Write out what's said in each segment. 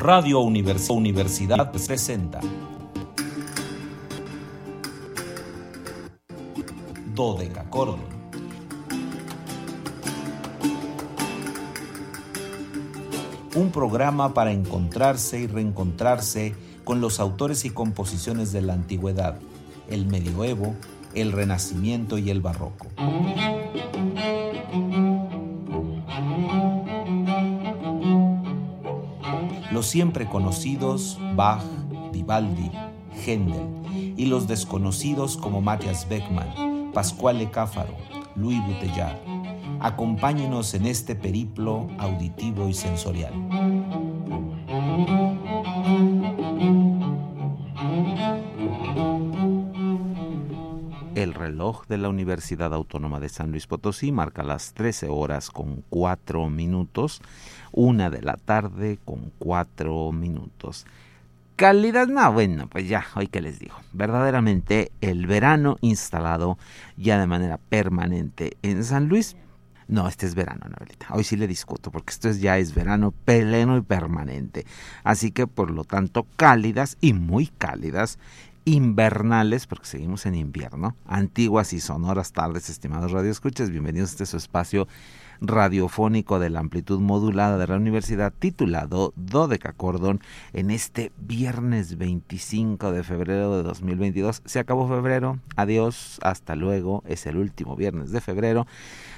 Radio Universidad presenta Dodecacordon. Un programa para encontrarse y reencontrarse con los autores y composiciones de la antigüedad, el medioevo, el renacimiento y el barroco. Los siempre conocidos Bach, Vivaldi, Händel y los desconocidos como Matthias Beckmann, Pascual Cáfaro, Louis Bouteillard. Acompáñenos en este periplo auditivo y sensorial. El reloj de la Universidad Autónoma de San Luis Potosí marca las 13 horas con 4 minutos, una de la tarde con 4 minutos. Calidad, no, bueno, pues ya, hoy que les digo. Verdaderamente el verano instalado ya de manera permanente en San Luis. No, este es verano, Anabelita. Hoy sí le discuto, porque esto ya es verano pleno y permanente. Así que, por lo tanto, cálidas y muy cálidas invernales, porque seguimos en invierno, antiguas y sonoras tardes, estimados radioescuchas, bienvenidos a este su espacio radiofónico de la amplitud modulada de la universidad titulado Cordón en este viernes 25 de febrero de 2022. Se acabó febrero, adiós, hasta luego, es el último viernes de febrero.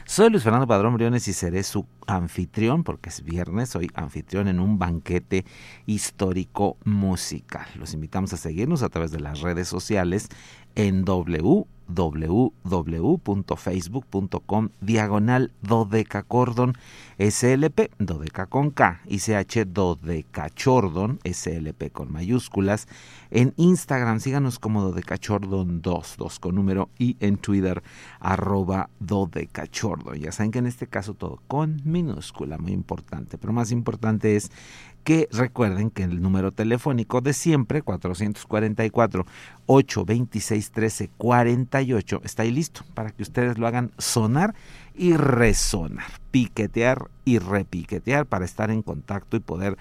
Soy Luis Fernando Padrón Briones y seré su anfitrión, porque es viernes, soy anfitrión en un banquete histórico musical. Los invitamos a seguirnos a través de las redes sociales en www.facebook.com diagonal dodecacordon slp dodeca con k y ch dodecachordon slp con mayúsculas en Instagram. Síganos como dodecachordon 2 2 con número y en Twitter arroba dodecachordon ya saben que en este caso todo con minúscula muy importante pero más importante es que recuerden que el número telefónico de siempre, 444 826 1348, está ahí listo para que ustedes lo hagan sonar y resonar, piquetear y repiquetear para estar en contacto y poder,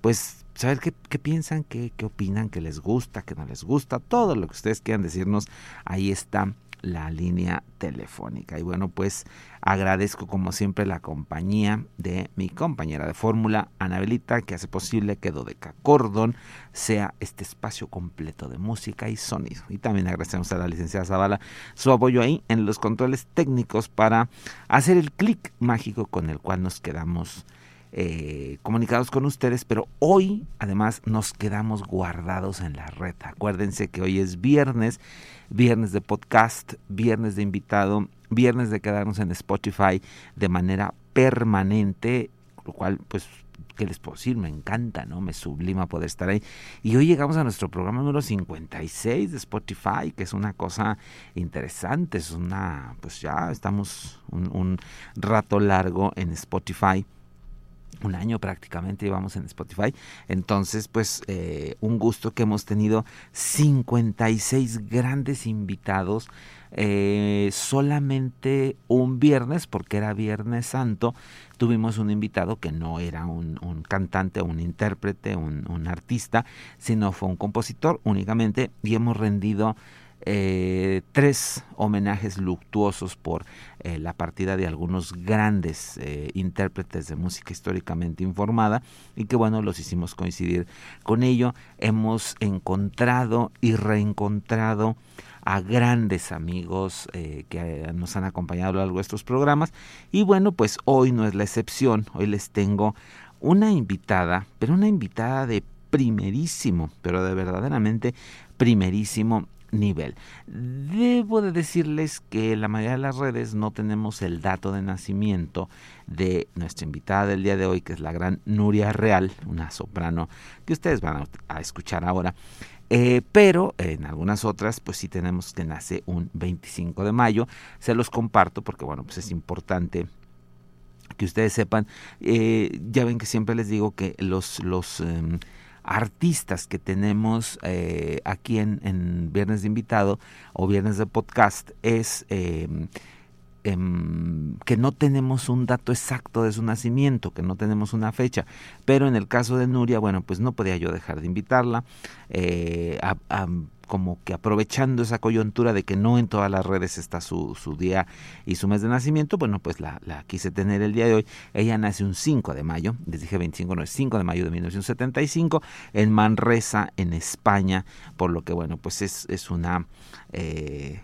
pues, saber qué, piensan, qué opinan, qué les gusta, qué no les gusta, todo lo que ustedes quieran decirnos, ahí está la línea telefónica. Y bueno, pues agradezco como siempre la compañía de mi compañera de fórmula, Anabelita, que hace posible que Dodeca Cordon sea este espacio completo de música y sonido. Y también agradecemos a la licenciada Zavala su apoyo ahí en los controles técnicos para hacer el clic mágico con el cual nos quedamos eh, comunicados con ustedes, pero hoy además nos quedamos guardados en la red. Acuérdense que hoy es viernes, viernes de podcast, viernes de invitado, viernes de quedarnos en Spotify de manera permanente, lo cual pues ¿qué les puedo decir? Me encanta, ¿no? Me sublima poder estar ahí. Y hoy llegamos a nuestro programa número 56 de Spotify, que es una cosa interesante, es una, pues ya estamos un, un rato largo en Spotify un año prácticamente llevamos en Spotify. Entonces, pues eh, un gusto que hemos tenido 56 grandes invitados. Eh, solamente un viernes, porque era Viernes Santo, tuvimos un invitado que no era un, cantante, un intérprete, un, un artista, sino fue un compositor únicamente y hemos rendido eh, tres homenajes luctuosos por eh, la partida de algunos grandes eh, intérpretes de música históricamente informada y que bueno los hicimos coincidir con ello. Hemos encontrado y reencontrado a grandes amigos que nos han acompañado a lo largo de estos programas. Y bueno pues hoy no es la excepción. Hoy les tengo una invitada pero una invitada de primerísimo pero de verdaderamente primerísimo nivel. Debo de decirles que la mayoría de las redes no tenemos el dato de nacimiento de nuestra invitada del día de hoy, que es la gran Nuria Real, una soprano que ustedes van a, escuchar ahora. Eh, pero en algunas otras, pues sí tenemos que nace un 25 de mayo. Se los comparto porque, bueno, pues es importante que ustedes sepan. Eh, ya ven que siempre les digo que los, los em, artistas que tenemos eh, aquí en, Viernes de Invitado o Viernes de Podcast es em, que no tenemos un dato exacto de su nacimiento, que no tenemos una fecha, pero en el caso de Nuria, bueno, pues no podía yo dejar de invitarla eh, como que aprovechando esa coyuntura de que no en todas las redes está su, su día y su mes de nacimiento, bueno, pues la, la, quise tener el día de hoy. Ella nace un 5 de mayo, les dije 25, no es 5 de mayo de 1975, en Manresa, en España, por lo que, bueno, pues es, es una... Eh,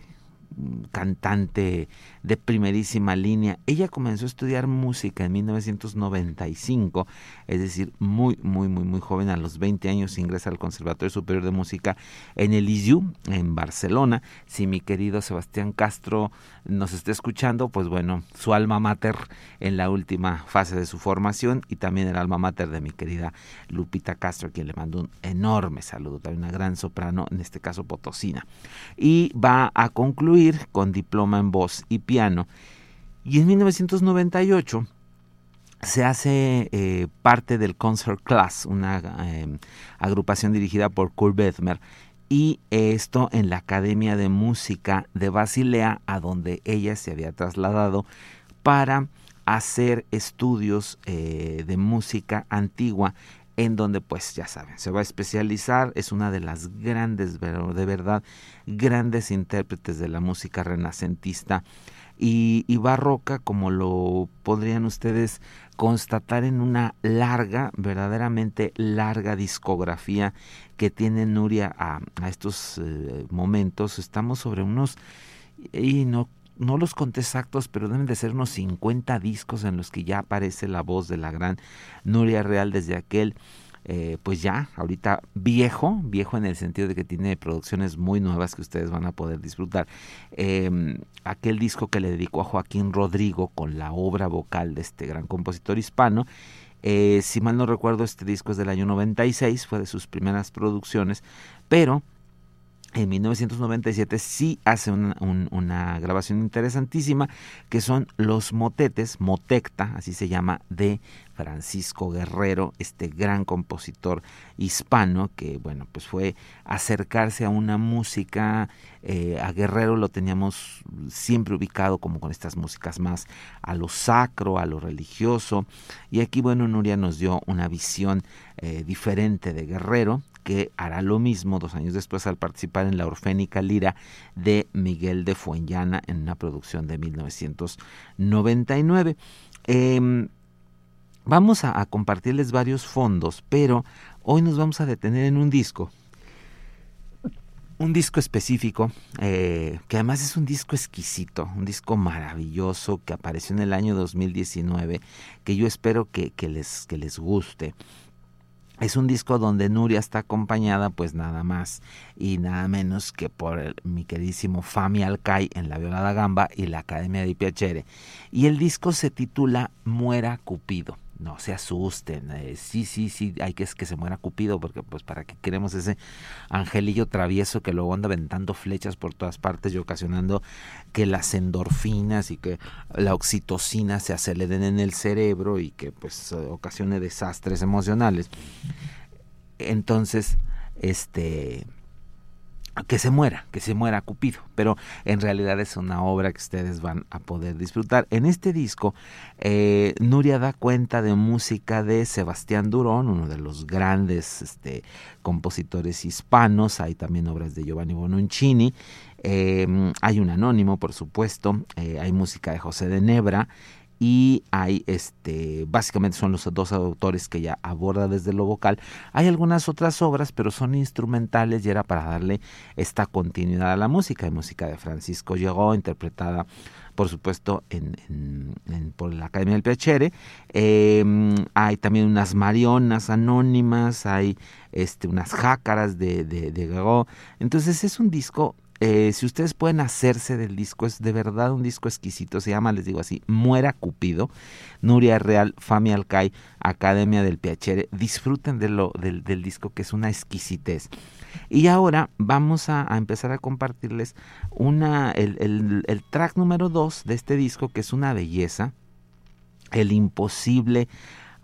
cantante de primerísima línea. Ella comenzó a estudiar música en 1995, es decir, muy, muy, muy, muy joven, a los 20 años ingresa al Conservatorio Superior de Música en el ISU, en Barcelona. Si mi querido Sebastián Castro nos está escuchando, pues bueno, su alma mater en la última fase de su formación y también el alma mater de mi querida Lupita Castro, quien le mando un enorme saludo, también una gran soprano, en este caso potosina. Y va a concluir con diploma en voz y piano y en 1998 se hace eh, parte del Concert Class, una em, agrupación dirigida por Kurt Bethmer, y esto en la Academia de Música de Basilea, a donde ella se había trasladado para hacer estudios eh, de música antigua en donde pues ya saben, se va a especializar, es una de las grandes, de verdad, grandes intérpretes de la música renacentista y, barroca, como lo podrían ustedes constatar en una larga, verdaderamente larga discografía que tiene Nuria a, estos eh, momentos. Estamos sobre unos, y no, no los conté exactos, pero deben de ser unos 50 discos en los que ya aparece la voz de la gran Nuria Real desde aquel eh, pues ya, ahorita viejo, viejo en el sentido de que tiene producciones muy nuevas que ustedes van a poder disfrutar. Em, aquel disco que le dedicó a Joaquín Rodrigo con la obra vocal de este gran compositor hispano. Eh, si mal no recuerdo, este disco es del año 96, fue de sus primeras producciones, pero en 1997 sí hace una, grabación interesantísima que son los motetes, Motecta, así se llama, de Francisco Guerrero, este gran compositor hispano que, bueno, pues fue acercarse a una música, eh, a Guerrero lo teníamos siempre ubicado como con estas músicas más a lo sacro, a lo religioso, y aquí, bueno, Nuria nos dio una visión eh, diferente de Guerrero, que hará lo mismo dos años después al participar en la Orfénica Lira de Miguel de Fuenllana en una producción de 1999. Em, vamos a, compartirles varios fondos, pero hoy nos vamos a detener en un disco un disco específico, eh, que además es un disco exquisito, un disco maravilloso que apareció en el año 2019, que yo espero que, les, que les guste. Es un disco donde Nuria está acompañada pues nada más y nada menos que por mi queridísimo Fami Alcay en la violada gamba y la Academia de Piacere. Y el disco se titula Muera Cupido no se asusten, eh, sí, sí, sí, hay que que se muera Cupido, porque pues para qué queremos ese angelillo travieso que luego anda aventando flechas por todas partes y ocasionando que las endorfinas y que la oxitocina se aceleren en el cerebro y que pues ocasione desastres emocionales. Entonces, este que se muera, que se muera Cupido, pero en realidad es una obra que ustedes van a poder disfrutar. En este disco, eh, Nuria da cuenta de música de Sebastián Durón, uno de los grandes este, compositores hispanos, hay también obras de Giovanni Bononcini, eh, hay un anónimo, por supuesto, eh, hay música de José de Nebra, y hay este básicamente son los dos autores que ya aborda desde lo vocal. Hay algunas otras obras pero son instrumentales y era para darle esta continuidad a la música. Hay música de Francisco Llegó interpretada por supuesto en, por la Academia del Piacere. Em, hay también unas marionas anónimas hay este unas jácaras de, de, de entonces es un disco eh, si ustedes pueden hacerse del disco, es de verdad un disco exquisito, se llama, les digo así, Muera Cupido, Nuria Real, Fami Alcay, Academia del Piacere, disfruten de lo, del, disco que es una exquisitez. Y ahora vamos a, empezar a compartirles una, el, el, track número 2 de este disco, que es una belleza, el imposible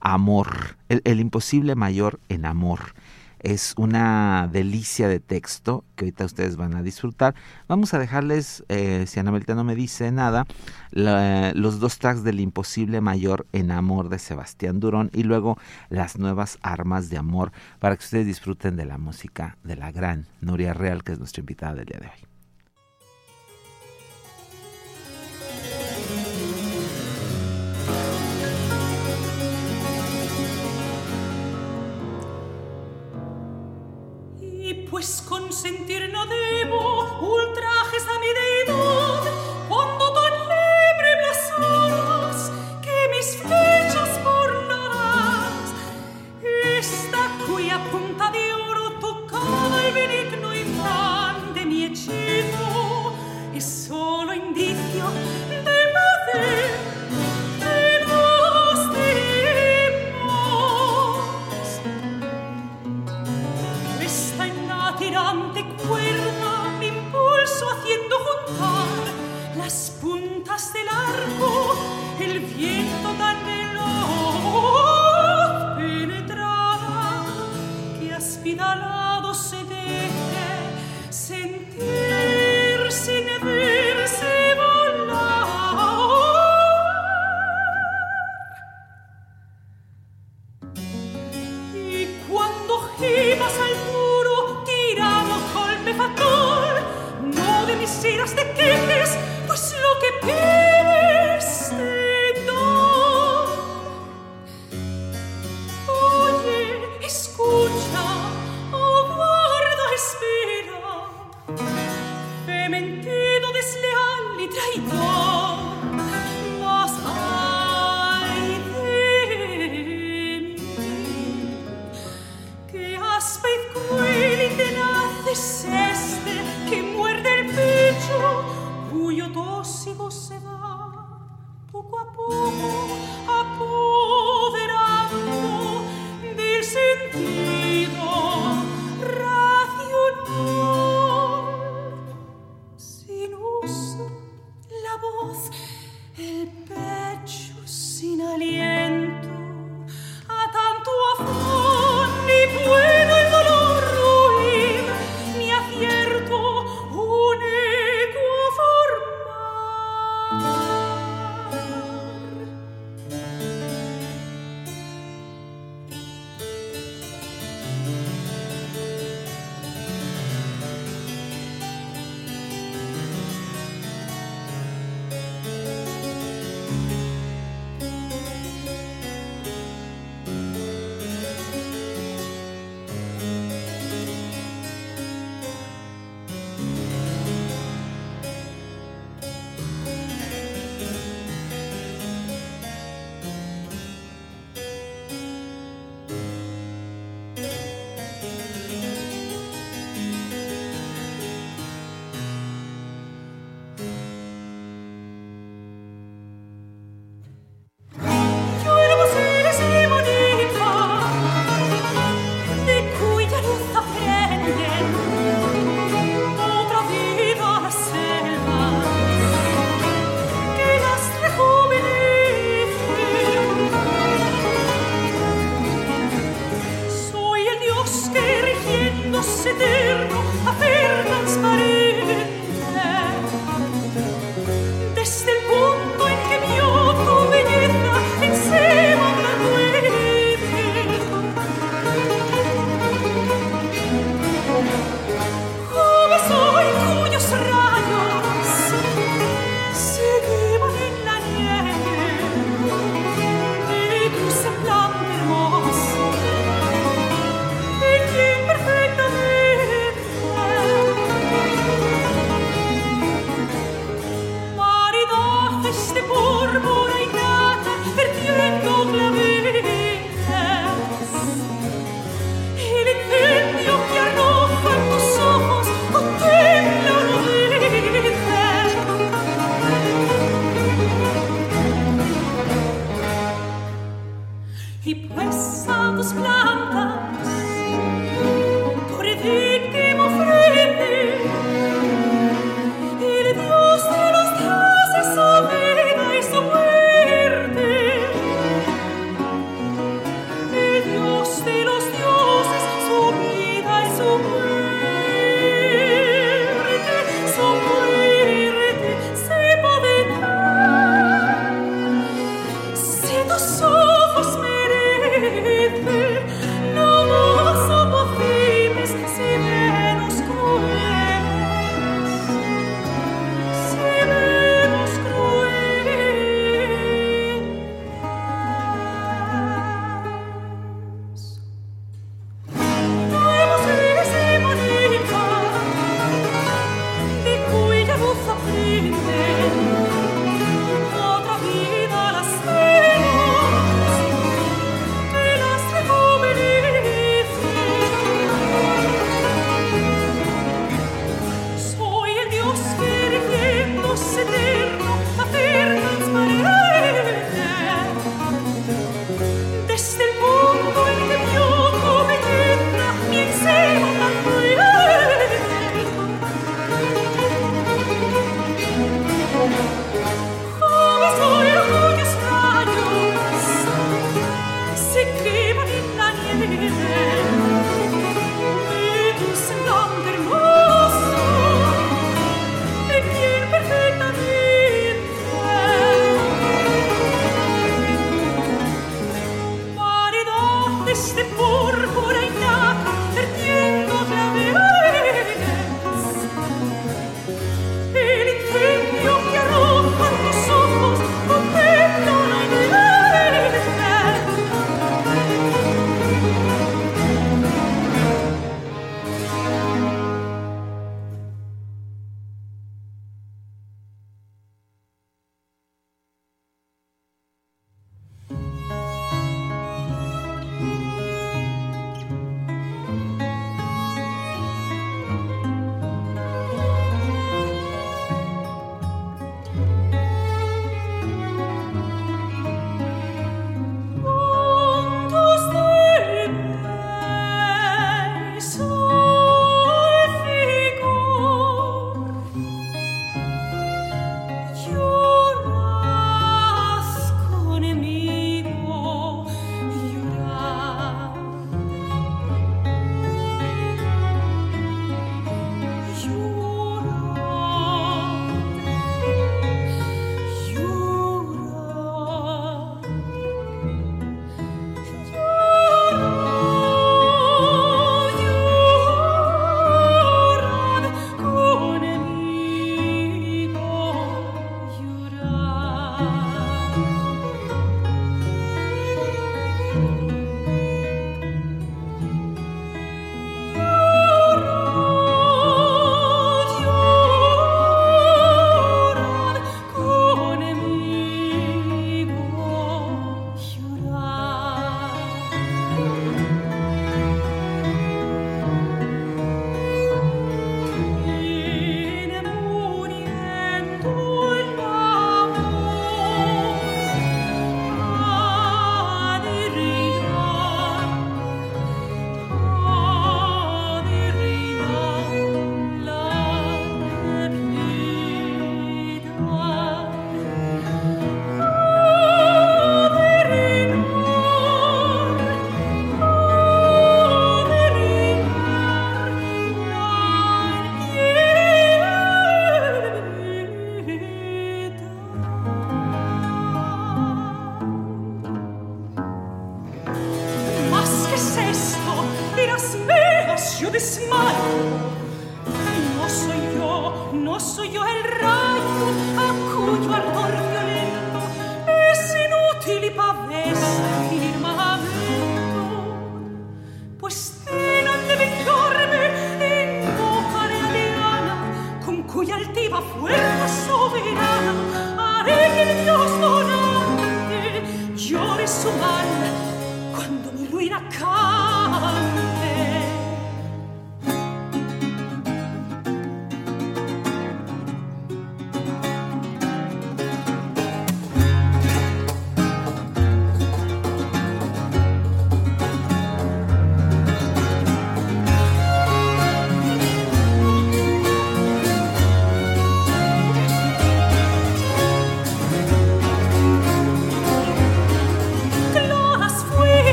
amor, el, el imposible mayor en amor es una delicia de texto que ahorita ustedes van a disfrutar. Vamos a dejarles, eh, si Anabelita no me dice nada, la, los dos tracks del Imposible Mayor en Amor de Sebastián Durón y luego las nuevas armas de amor para que ustedes disfruten de la música de la gran Nuria Real, que es nuestra invitada del día de hoy. School. el arco.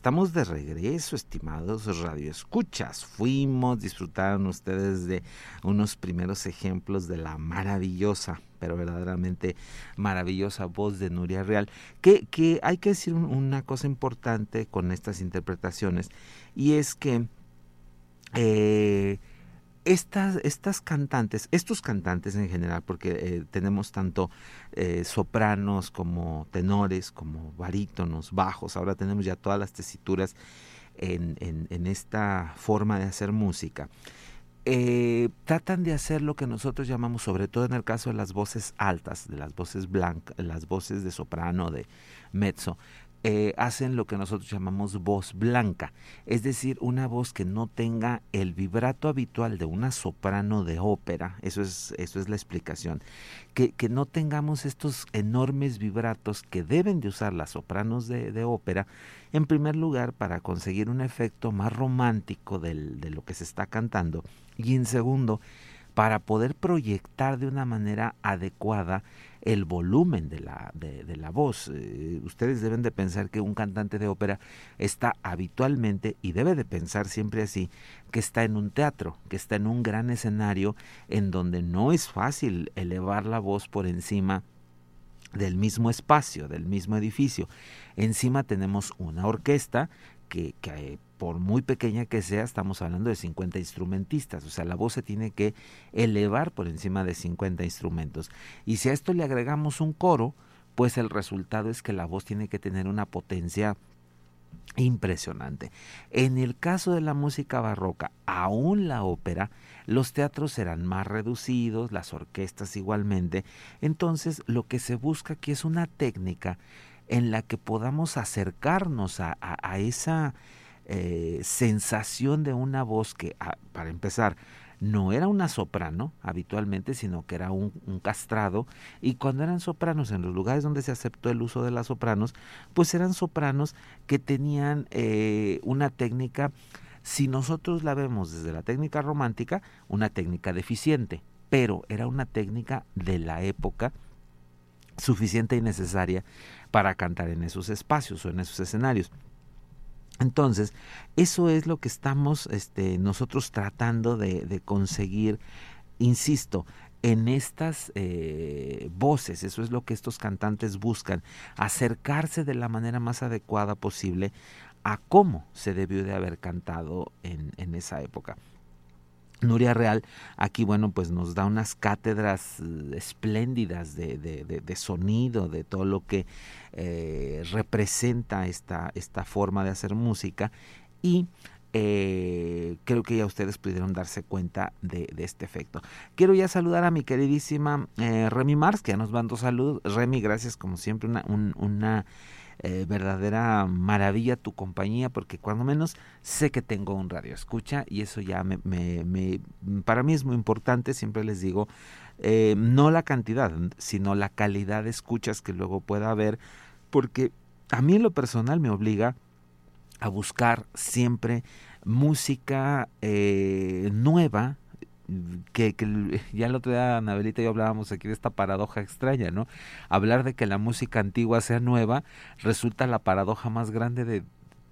Estamos de regreso, estimados radioescuchas. Fuimos, disfrutaron ustedes de unos primeros ejemplos de la maravillosa, pero verdaderamente maravillosa voz de Nuria Real. Que, que hay que decir un- una cosa importante con estas interpretaciones, y es que eh, estas, estas cantantes, estos cantantes en general, porque eh, tenemos tanto eh, sopranos como tenores, como barítonos, bajos, ahora tenemos ya todas las tesituras en, en- esta forma de hacer música. Eh, tratan de hacer lo que nosotros llamamos, sobre todo en el caso de las voces altas, de las voces blancas, las voces de soprano, de mezzo, eh, hacen lo que nosotros llamamos voz blanca, es decir, una voz que no tenga el vibrato habitual de una soprano de ópera, eso es, eso es la explicación, que, que no tengamos estos enormes vibratos que deben de usar las sopranos de, de ópera, en primer lugar para conseguir un efecto más romántico del- de lo que se está cantando, y en segundo, para poder proyectar de una manera adecuada el volumen de la, de, la voz. Eh, ustedes deben de pensar que un cantante de ópera está habitualmente, y debe de pensar siempre así, que está en un teatro, que está en un gran escenario en donde no es fácil elevar la voz por encima del mismo espacio, del mismo edificio. Encima tenemos una orquesta que, que, por muy pequeña que sea, estamos hablando de 50 instrumentistas, o sea, la voz se tiene que elevar por encima de 50 instrumentos. Y si a esto le agregamos un coro, pues el resultado es que la voz tiene que tener una potencia impresionante. En el caso de la música barroca, aún la ópera, los teatros serán más reducidos, las orquestas igualmente, entonces lo que se busca aquí es una técnica en la que podamos acercarnos a, esa eh, sensación de una voz que, ah, para empezar, no era una soprano habitualmente, sino que era un, castrado. Y cuando eran sopranos, en los lugares donde se aceptó el uso de las sopranos, pues eran sopranos que tenían eh, una técnica, si nosotros la vemos desde la técnica romántica, una técnica deficiente, pero era una técnica de la época suficiente y necesaria para cantar en esos espacios o en esos escenarios. Entonces, eso es lo que estamos este, nosotros tratando de, conseguir, insisto, en estas eh, voces, eso es lo que estos cantantes buscan, acercarse de la manera más adecuada posible a cómo se debió de haber cantado en esa época. Nuria Real aquí, bueno, pues nos da unas cátedras eh, espléndidas de, de, sonido, de todo lo que eh, representa esta, esta forma de hacer música y eh, creo que ya ustedes pudieron darse cuenta de, este efecto. Quiero ya saludar a mi queridísima Remy Mars, que ya nos mandó salud. Remy, gracias como siempre, una, eh, verdadera maravilla tu compañía porque cuando menos sé que tengo un radio escucha y eso ya me, para mí es muy importante, siempre les digo, eh, no la cantidad, sino la calidad de escuchas que luego pueda haber, porque a mí en lo personal me obliga a buscar siempre música eh, nueva, que, ya el otro día Anabelita y yo hablábamos aquí de esta paradoja extraña, ¿no? Hablar de que la música antigua sea nueva resulta la paradoja más grande de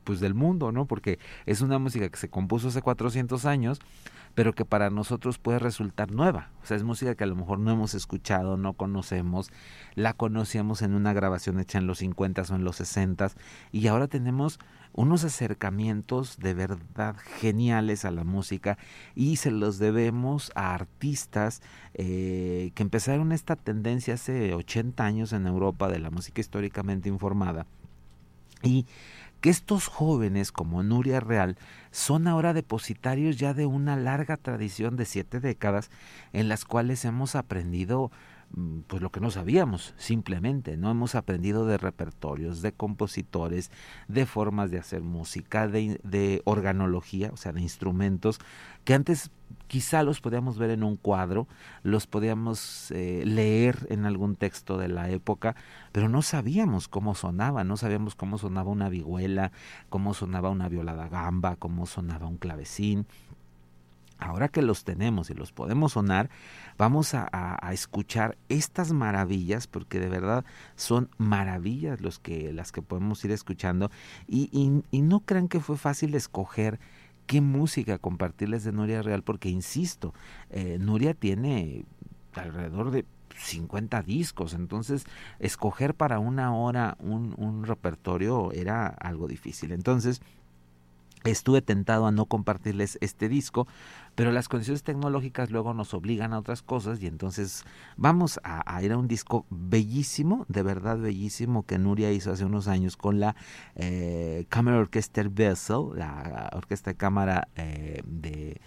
pues del mundo, ¿no? Porque es una música que se compuso hace 400 años, pero que para nosotros puede resultar nueva. O sea, es música que a lo mejor no hemos escuchado, no conocemos, la conocíamos en una grabación hecha en los 50 o en los 60 y ahora tenemos unos acercamientos de verdad geniales a la música y se los debemos a artistas eh, que empezaron esta tendencia hace 80 años en Europa de la música históricamente informada y que estos jóvenes como Nuria Real son ahora depositarios ya de una larga tradición de siete décadas en las cuales hemos aprendido pues lo que no sabíamos simplemente no hemos aprendido de repertorios de compositores de formas de hacer música de, de organología o sea de instrumentos que antes quizá los podíamos ver en un cuadro, los podíamos eh, leer en algún texto de la época, pero no sabíamos cómo sonaba, no sabíamos cómo sonaba una vihuela, cómo sonaba una violada gamba, cómo sonaba un clavecín. Ahora que los tenemos y los podemos sonar, vamos a, escuchar estas maravillas, porque de verdad son maravillas los que, las que podemos ir escuchando. Y, no crean que fue fácil escoger qué música compartirles de Nuria Real, porque insisto, eh, Nuria tiene alrededor de 50 discos, entonces escoger para una hora un repertorio era algo difícil. Entonces, estuve tentado a no compartirles este disco, pero las condiciones tecnológicas luego nos obligan a otras cosas y entonces vamos a, ir a un disco bellísimo, de verdad bellísimo, que Nuria hizo hace unos años con la eh, Camera Orchestra Vessel, la orquesta de cámara eh, de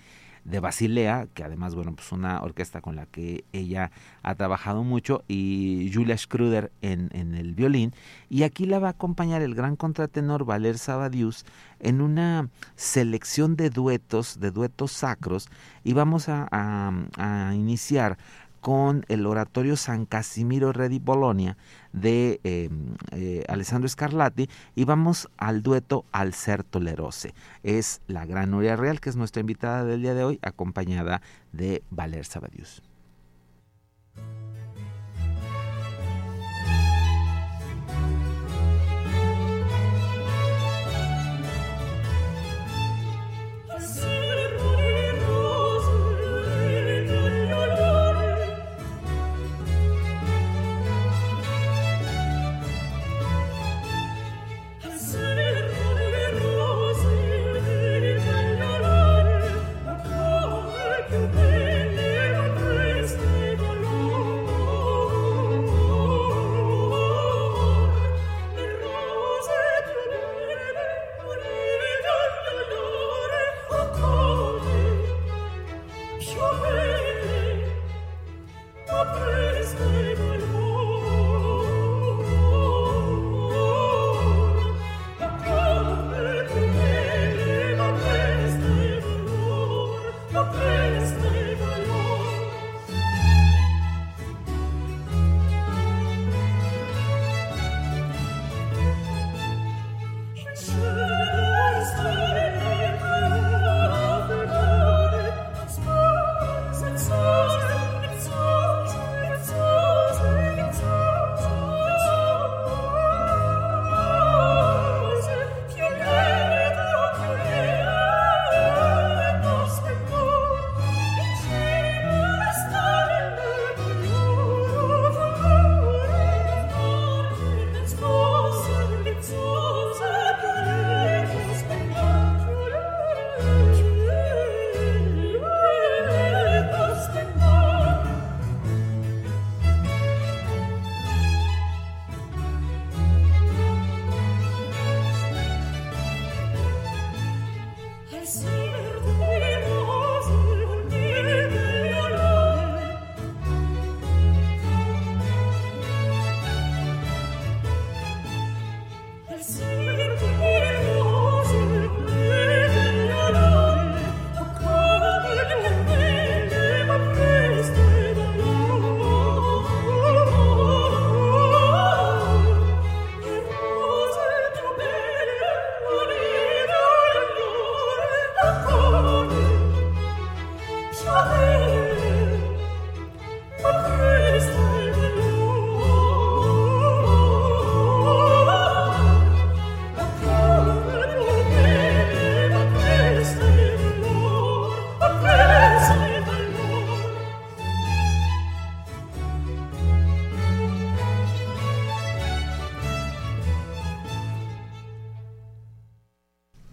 de Basilea, que además, bueno, pues una orquesta con la que ella ha trabajado mucho, y Julia Schruder en, en el violín. Y aquí la va a acompañar el gran contratenor Valer Sabadius en una selección de duetos, de duetos sacros, y vamos a, a iniciar con el oratorio San Casimiro Re di Bologna de em, eh, Alessandro Scarlatti y vamos al dueto Al ser tolerose. Es la gran Nuria Real, que es nuestra invitada del día de hoy, acompañada de Valer Sabadius.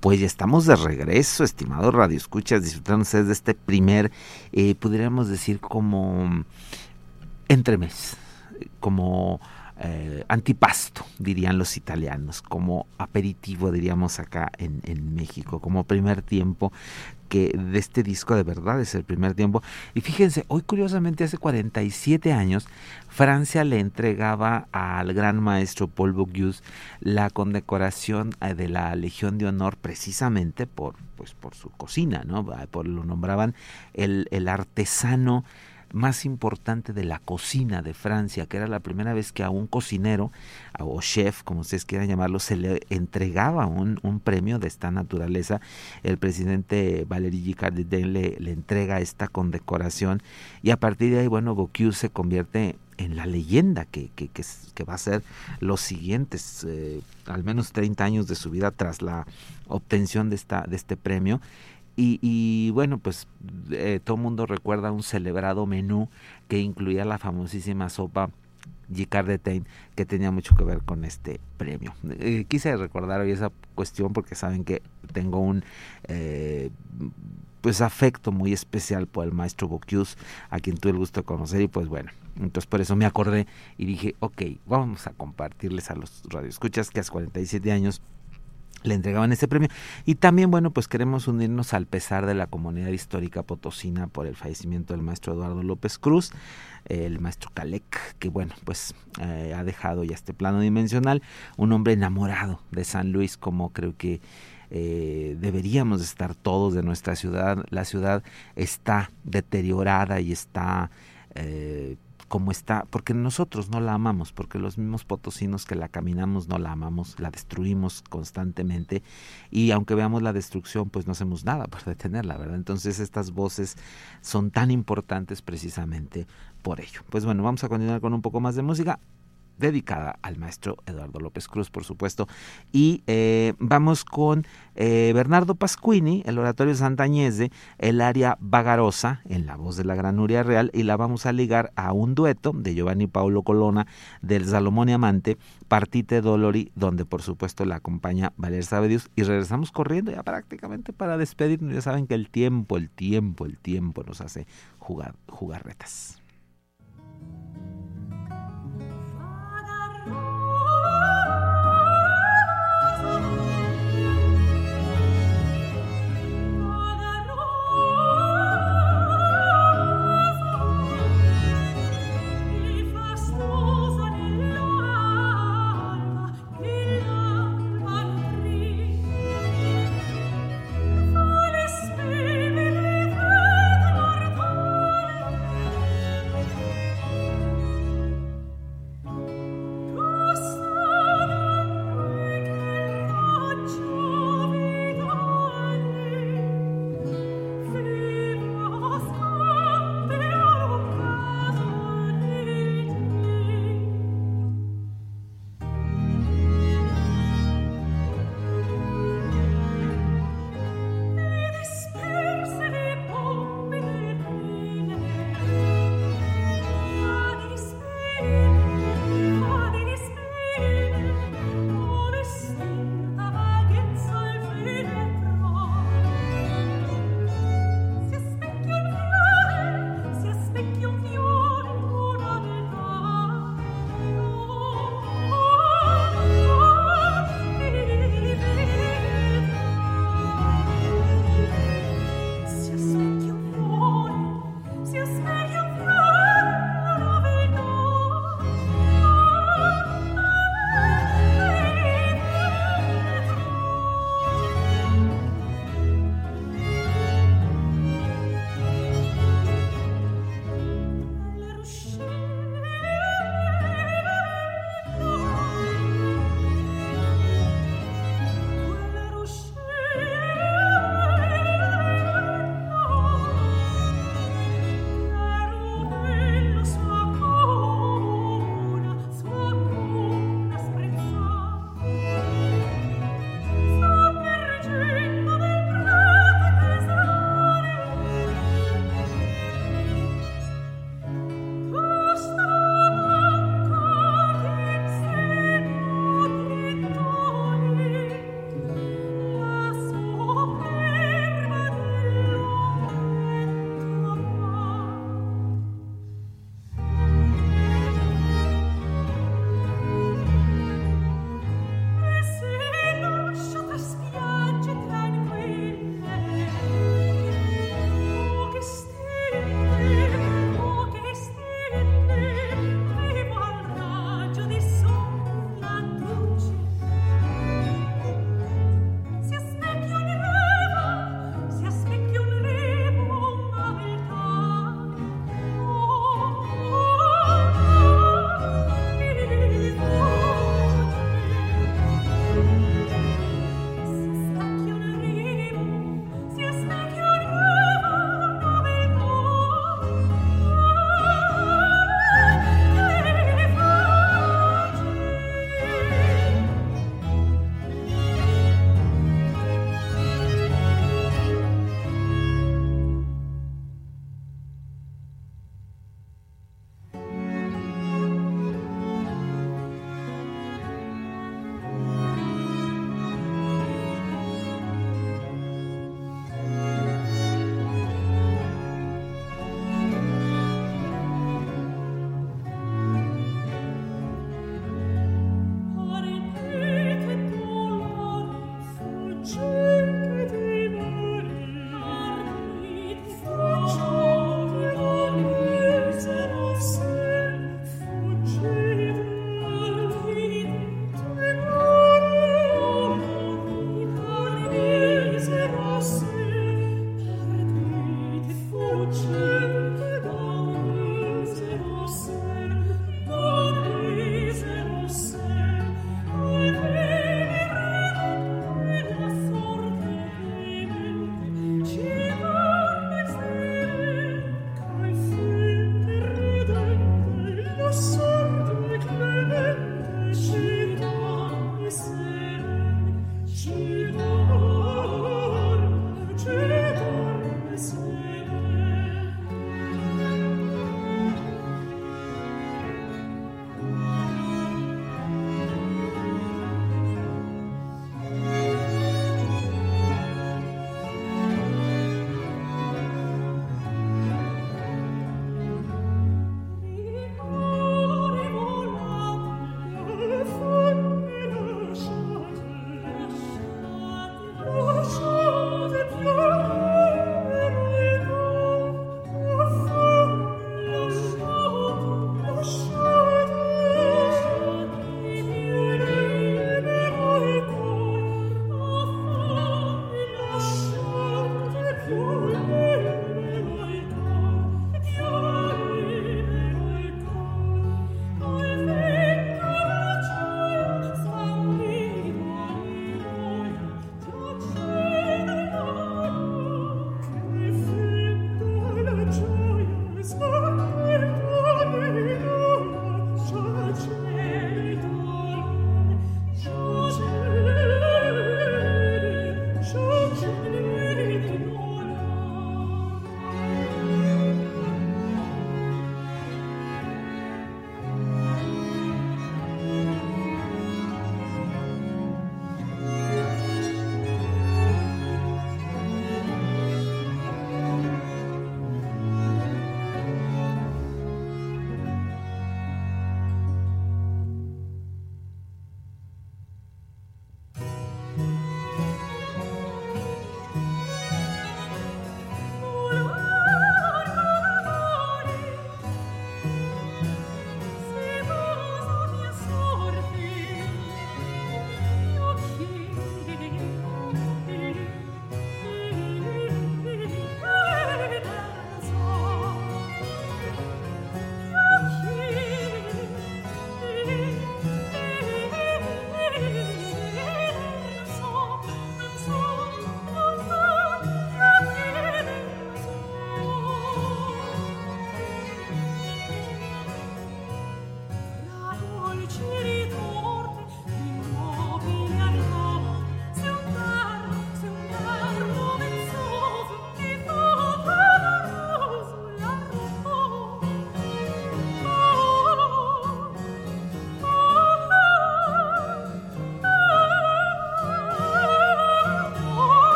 Pues ya estamos de regreso, estimados radioescuchas, disfrutando ustedes de este primer, eh, pudiéramos decir como entremés, como eh, antipasto, dirían los italianos, como aperitivo, diríamos acá en, México, como primer tiempo que de este disco de verdad es el primer tiempo. Y fíjense, hoy curiosamente hace 47 años, Francia le entregaba al gran maestro Paul Bocuse la condecoración eh, de la Legión de Honor precisamente por, pues, por su cocina, ¿no? Por, lo nombraban el, el artesano más importante de la cocina de Francia, que era la primera vez que a un cocinero o chef, como ustedes quieran llamarlo, se le entregaba un, un premio de esta naturaleza. El presidente Valéry Giscard le, le entrega esta condecoración y a partir de ahí, bueno, Bocuse se convierte en la leyenda que, que, que, que, va a ser los siguientes, eh, al menos 30 años de su vida tras la obtención de, esta, de este premio. Y, y, bueno, pues eh, todo el mundo recuerda un celebrado menú que incluía la famosísima sopa d'Estaing que tenía mucho que ver con este premio. Eh, quise recordar hoy esa cuestión porque saben que tengo un eh, pues afecto muy especial por el maestro Bocuse, a quien tuve el gusto de conocer y pues bueno, entonces por eso me acordé y dije, ok, vamos a compartirles a los radioescuchas que hace 47 años le entregaban este premio. Y también, bueno, pues queremos unirnos al pesar de la comunidad histórica potosina por el fallecimiento del maestro Eduardo López Cruz, el maestro Calec, que bueno, pues eh, ha dejado ya este plano dimensional, un hombre enamorado de San Luis, como creo que eh, deberíamos estar todos de nuestra ciudad. La ciudad está deteriorada y está... Eh, como está, porque nosotros no la amamos, porque los mismos potosinos que la caminamos no la amamos, la destruimos constantemente y aunque veamos la destrucción, pues no hacemos nada para detenerla, ¿verdad? Entonces estas voces son tan importantes precisamente por ello. Pues bueno, vamos a continuar con un poco más de música dedicada al maestro Eduardo López Cruz, por supuesto. Y eh, vamos con eh, Bernardo Pasquini, el oratorio Santañese, el área vagarosa, en la voz de la gran Nuria Real, y la vamos a ligar a un dueto de Giovanni Paolo Colonna del Salomón y Amante, Partite Dolori, donde por supuesto la acompaña Valer Sabedius, y regresamos corriendo ya prácticamente para despedirnos. Ya saben que el tiempo, el tiempo, el tiempo nos hace jugar, jugar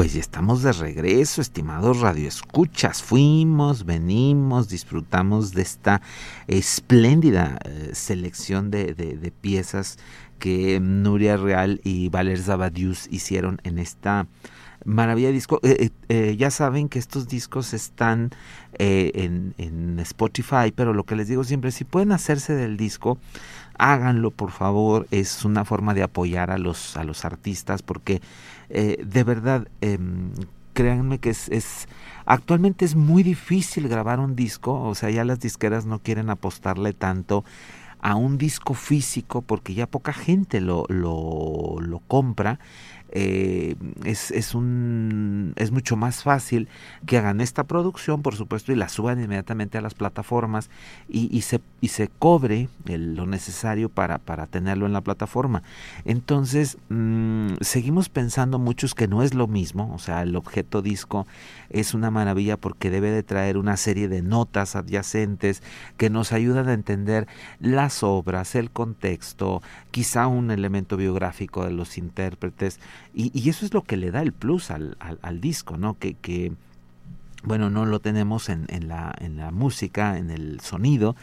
Pues estamos de regreso, estimados radioescuchas. Fuimos, venimos, disfrutamos de esta espléndida eh, selección de, piezas que Nuria Real y Valer Zabadius hicieron en esta maravilla disco. Eh, eh, ya saben que estos discos están en, en Spotify, pero lo que les digo siempre, si pueden hacerse del disco, háganlo por favor. Es una forma de apoyar a los, a los artistas porque eh, de verdad, em, créanme que es, es, actualmente es muy difícil grabar un disco, o sea, ya las disqueras no quieren apostarle tanto a un disco físico porque ya poca gente lo, lo, lo compra eh, es, es, un, es mucho más fácil que hagan esta producción, por supuesto, y la suban inmediatamente a las plataformas y, y se, y se cobre lo necesario para, para tenerlo en la plataforma. Entonces, mm, seguimos pensando muchos que no es lo mismo, o sea, el objeto disco es una maravilla porque debe de traer una serie de notas adyacentes que nos ayudan a entender las obras, el contexto, quizá un elemento biográfico de los intérpretes, y, eso es lo que le da el plus al, al, disco, ¿no? Que, que, bueno, no lo tenemos en, en, la, en la música, en el sonido,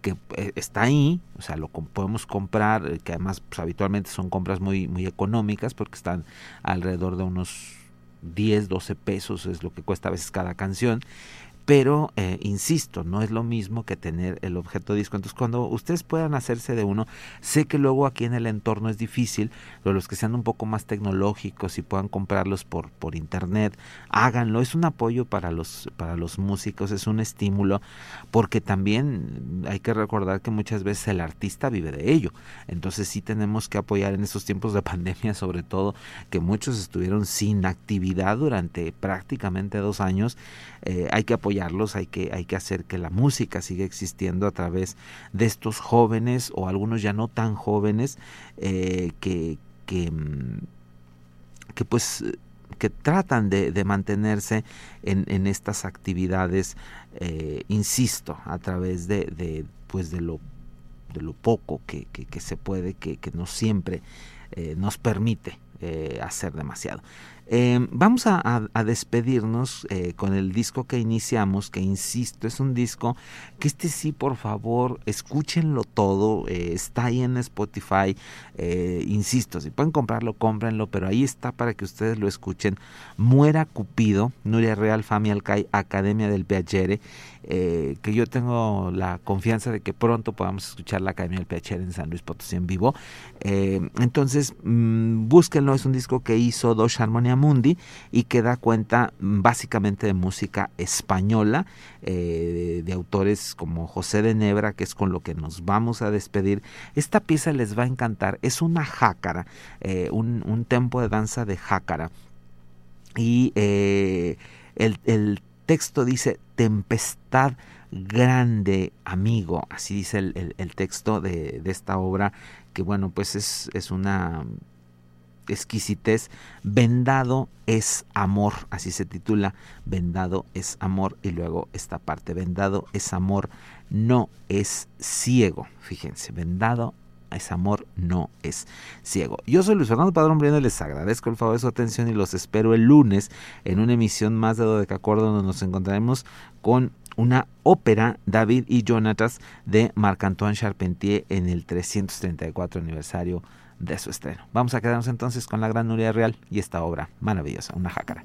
que eh, está ahí, o sea, lo podemos comprar, eh, que además pues, habitualmente son compras muy, muy económicas porque están alrededor de unos 10, 12 pesos, es lo que cuesta a veces cada canción pero eh, insisto, no es lo mismo que tener el objeto disco. Entonces, cuando ustedes puedan hacerse de uno, sé que luego aquí en el entorno es difícil, pero los que sean un poco más tecnológicos y puedan comprarlos por, por internet, háganlo. Es un apoyo para los, para los músicos, es un estímulo, porque también hay que recordar que muchas veces el artista vive de ello. Entonces, sí tenemos que apoyar en estos tiempos de pandemia, sobre todo, que muchos estuvieron sin actividad durante prácticamente dos años. Eh, hay que apoyar hay que, hay que hacer que la música siga existiendo a través de estos jóvenes o algunos ya no tan jóvenes eh, que, que, mm, que pues que tratan de, mantenerse en, estas actividades, eh, insisto, a través de, de, pues de lo de lo poco que, que, se puede, que, que no siempre eh, nos permite hacer demasiado. Em, vamos a, despedirnos eh, con el disco que iniciamos, que insisto, es un disco que este sí, por favor, escúchenlo todo, eh, está ahí en Spotify, eh, insisto, si pueden comprarlo, cómprenlo, pero ahí está para que ustedes lo escuchen. Muera Cupido, Nuria Real, Fami Alcay, Academia del Piacere, que yo tengo la confianza de que pronto podamos escuchar la Academia del Piacere en San Luis Potosí en vivo. entonces, mm, búsquenlo, es un disco que hizo Dos Harmonia Mundi y que da cuenta mm, básicamente de música española, eh, de, autores como José de Nebra, que es con lo que nos vamos a despedir. Esta pieza les va a encantar, es una jácara, eh, un, tempo de danza de jácara. Y eh, el, texto dice, tempestad grande amigo, así dice el, texto de, de, esta obra, que bueno, pues es, es una exquisitez. Vendado es amor, así se titula. Vendado es amor y luego esta parte, vendado es amor, no es ciego. Fíjense, vendado es amor, no es ciego. Yo soy Luis Fernando Padrón Briendo, les agradezco el favor de su atención y los espero el lunes en una emisión más de Dodecacordo donde nos encontraremos con una ópera David y Jonatas de Marc-Antoine Charpentier en el 334 aniversario de su estreno. Vamos a quedarnos entonces con la gran Nuria Real y esta obra maravillosa, una jácara.